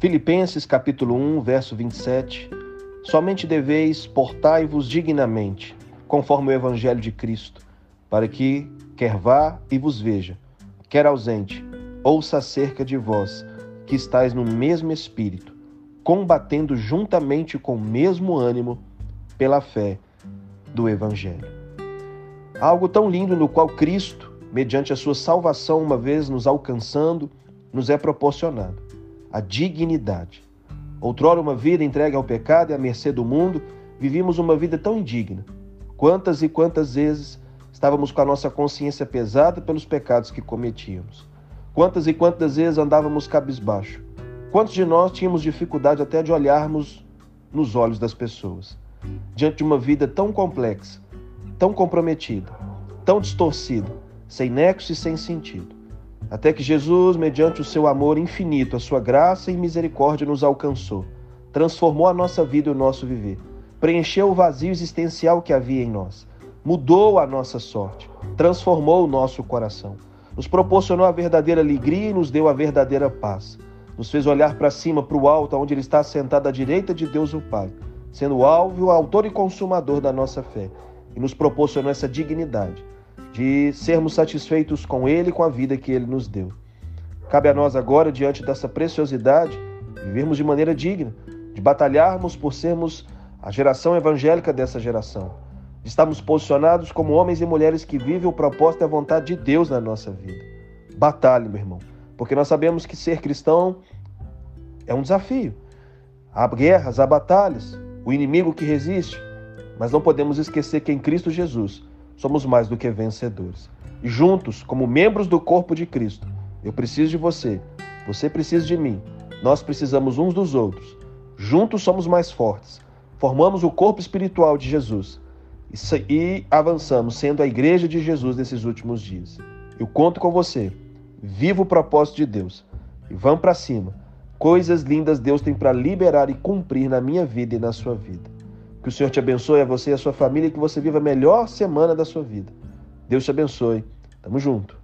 Filipenses capítulo 1, verso 27. Somente deveis portai-vos dignamente, conforme o evangelho de Cristo, para que, quer vá e vos veja, quer ausente, ouça acerca de vós, que estáis no mesmo espírito, combatendo juntamente com o mesmo ânimo pela fé do evangelho. Algo tão lindo no qual Cristo, mediante a sua salvação, uma vez nos alcançando, nos é proporcionado a dignidade. Outrora, uma vida entregue ao pecado e à mercê do mundo, vivíamos uma vida tão indigna. Quantas e quantas vezes estávamos com a nossa consciência pesada pelos pecados que cometíamos? Quantas e quantas vezes andávamos cabisbaixo? Quantos de nós tínhamos dificuldade até de olharmos nos olhos das pessoas? Diante de uma vida tão complexa, tão comprometida, tão distorcida, sem nexo e sem sentido até que Jesus, mediante o seu amor infinito, a sua graça e misericórdia, nos alcançou, transformou a nossa vida e o nosso viver, preencheu o vazio existencial que havia em nós, mudou a nossa sorte, transformou o nosso coração, nos proporcionou a verdadeira alegria e nos deu a verdadeira paz. Nos fez olhar para cima, para o alto, onde Ele está sentado à direita de Deus o Pai, sendo o alvo, o autor e consumador da nossa fé, e nos proporcionou essa dignidade de sermos satisfeitos com Ele e com a vida que Ele nos deu. Cabe a nós agora, diante dessa preciosidade, vivermos de maneira digna, de batalharmos por sermos a geração evangélica dessa geração. Estamos posicionados como homens e mulheres que vivem o propósito e a vontade de Deus na nossa vida. Batalhe, meu irmão, porque nós sabemos que ser cristão é um desafio. Há guerras, há batalhas, o inimigo que resiste, mas não podemos esquecer que em Cristo Jesus somos mais do que vencedores. Juntos, como membros do corpo de Cristo, eu preciso de você, você precisa de mim, nós precisamos uns dos outros. Juntos somos mais fortes, formamos o corpo espiritual de Jesus e avançamos sendo a igreja de Jesus nesses últimos dias. Eu conto com você. Viva o propósito de Deus e vamos para cima. Coisas lindas Deus tem para liberar e cumprir na minha vida e na sua vida. Que o Senhor te abençoe a você e a sua família e que você viva a melhor semana da sua vida. Deus te abençoe. Tamo junto.